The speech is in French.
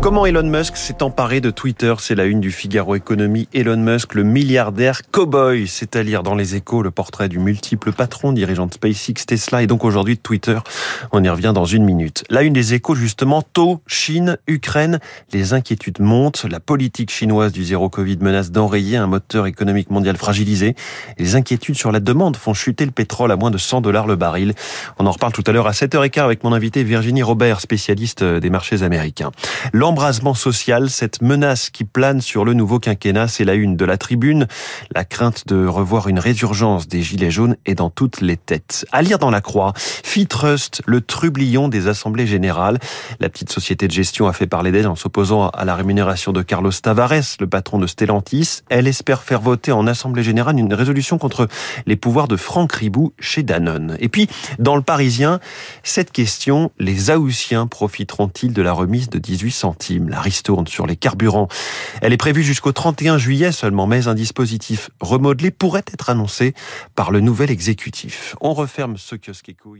Comment Elon Musk s'est emparé de Twitter? C'est la une du Figaro Économie. Elon Musk, le milliardaire cowboy. C'est à lire dans les échos le portrait du multiple patron dirigeant de SpaceX, Tesla et donc aujourd'hui Twitter. On y revient dans une minute. La une des échos, justement, taux, Chine, Ukraine. Les inquiétudes montent. La politique chinoise du zéro Covid menace d'enrayer un moteur économique mondial fragilisé. Les inquiétudes sur la demande font chuter le pétrole à moins de 100 dollars le baril. On en reparle tout à l'heure à 7h15 avec mon invité Virginie Robert, spécialiste des marchés américains. L'embrasement social, cette menace qui plane sur le nouveau quinquennat, c'est la une de la tribune. La crainte de revoir une résurgence des gilets jaunes est dans toutes les têtes. À lire dans la croix, Fitrust, le trublion des assemblées générales. La petite société de gestion a fait parler d'elle en s'opposant à la rémunération de Carlos Tavares, le patron de Stellantis. Elle espère faire voter en assemblée générale une résolution contre les pouvoirs de Franck Ribou chez Danone. Et puis, dans le Parisien, cette question, les Aoussiens profiteront-ils de la remise de 18 centimes? La ristourne sur les carburants. Elle est prévue jusqu'au 31 juillet seulement, mais un dispositif remodelé pourrait être annoncé par le nouvel exécutif. On referme ce kiosque éco.